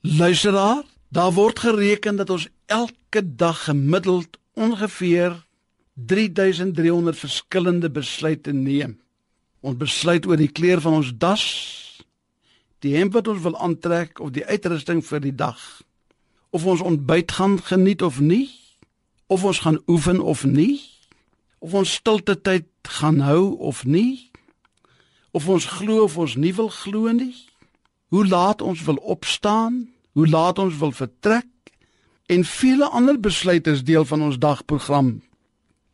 Luisteraar, daar word gereken dat ons elke dag gemiddeld ongeveer 3300 verskillende besluite neem. Ons besluit oor die kleur van ons das, die hemp wat ons wil aantrek of die uitrusting vir die dag. Of ons ontbyt gaan geniet of nie, of ons gaan oefen of nie, of ons stilte tyd gaan hou of nie, of ons glo of ons nie wil glo nie, hoe laat ons wil opstaan, hoe laat ons wil vertrek en vele ander besluite is deel van ons dagprogram.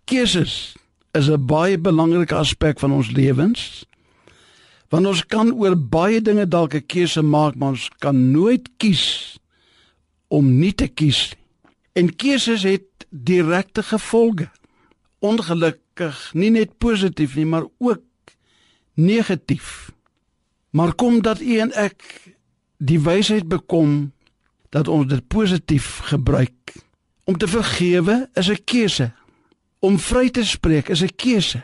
Keuses is 'n baie belangrike aspek van ons lewens. Want ons kan oor baie dinge dalk 'n keuse maak, maar ons kan nooit kies om nie te kies nie. En keuses het direkte gevolge. Ongelukkig nie net positief nie, maar ook negatief. Maar kom dat u en ek die wysheid bekom dat ons dit positief gebruik. Om te vergewe is 'n keuse. Om vry te spreek is 'n keuse.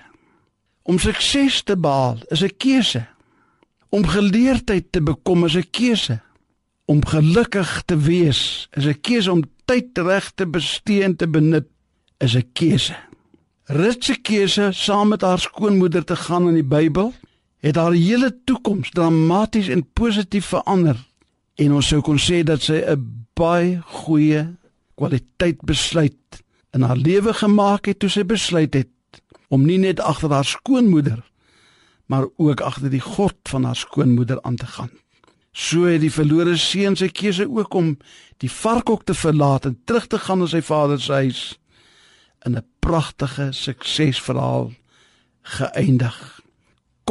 Om sukses te behaal is 'n keuse. Om geleerdheid te bekom is 'n keuse. Om gelukkig te wees is 'n keuse om tyd reg te bestee en te benut is 'n keuse. Rut se keuse saam met haar skoonmoeder te gaan in die Bybel het haar hele toekoms dramaties en positief verander en ons sou kon sê dat sy 'n baie goeie kwaliteit besluit in haar lewe gemaak het toe sy besluit het om nie net agter haar skoonmoeder maar ook agter die God van haar skoonmoeder aan te gaan. So het die verlore seun sy keuse ook om die varkhok te verlaat en terug te gaan na sy vader se huis in 'n pragtige suksesverhaal geëindig.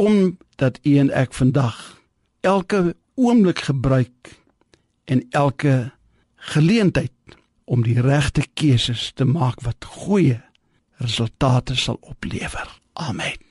Kom dat u en ek vandag elke oomblik gebruik en elke geleentheid om die regte keuses te maak wat goeie resultate sal oplewer. Amen.